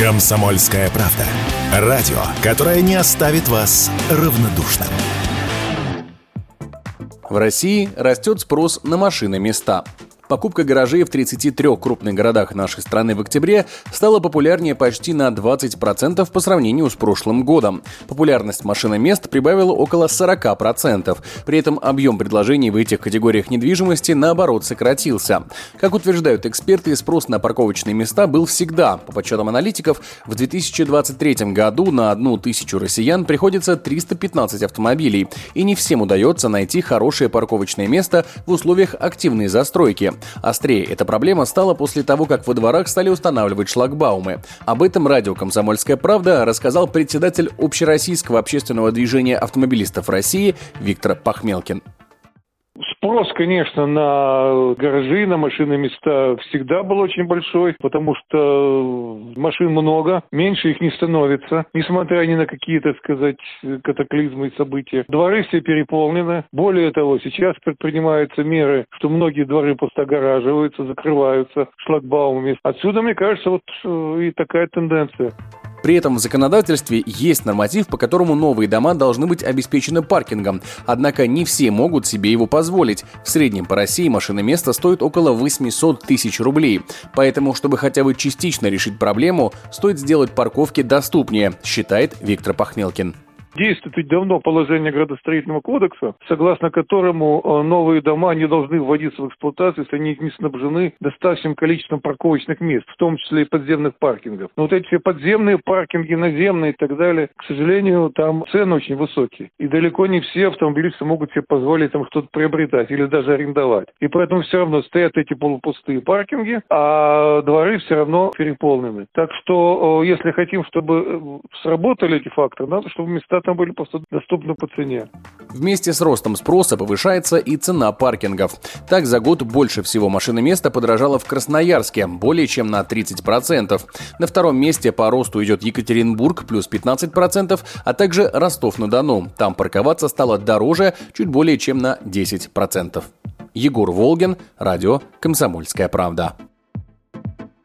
Комсомольская правда. Радио, которое не оставит вас равнодушным. В России растет спрос на машины места. Покупка гаражей в 33 крупных городах нашей страны в октябре стала популярнее почти на 20% по сравнению с прошлым годом. Популярность машиномест прибавила около 40%. При этом объем предложений в этих категориях недвижимости наоборот сократился. Как утверждают эксперты, спрос на парковочные места был всегда. По подсчетам аналитиков, в 2023 году на одну тысячу россиян приходится 315 автомобилей. И не всем удается найти хорошее парковочное место в условиях активной застройки. Острее эта проблема стала после того, как во дворах стали устанавливать шлагбаумы. Об этом радио «Комсомольская правда» рассказал председатель Общероссийского общественного движения автомобилистов России Виктор Пахмелкин. Спрос, конечно, на гаражи, на машины места всегда был очень большой, потому что машин много, меньше их не становится, несмотря ни на какие, так сказать, катаклизмы и события. Дворы все переполнены. Более того, сейчас предпринимаются меры, что многие дворы просто огораживаются, закрываются шлагбаумами. Отсюда, мне кажется, вот э, и такая тенденция. При этом в законодательстве есть норматив, по которому новые дома должны быть обеспечены паркингом, однако не все могут себе его позволить. В среднем по России машина места стоит около 800 тысяч рублей. Поэтому, чтобы хотя бы частично решить проблему, стоит сделать парковки доступнее, считает Виктор Пахмелкин. Действует давно положение градостроительного кодекса, согласно которому э, новые дома не должны вводиться в эксплуатацию, если они не снабжены достаточным количеством парковочных мест, в том числе и подземных паркингов. Но вот эти все подземные паркинги, наземные и так далее, к сожалению, там цены очень высокие. И далеко не все автомобилисты могут себе позволить там что-то приобретать или даже арендовать. И поэтому все равно стоят эти полупустые паркинги, а дворы все равно переполнены. Так что, э, если хотим, чтобы э, сработали эти факторы, надо, чтобы места там были просто доступны по цене. Вместе с ростом спроса повышается и цена паркингов. Так, за год больше всего машиноместа подорожало в Красноярске, более чем на 30%. На втором месте по росту идет Екатеринбург, плюс 15%, а также Ростов-на-Дону. Там парковаться стало дороже чуть более чем на 10%. Егор Волгин, радио «Комсомольская правда».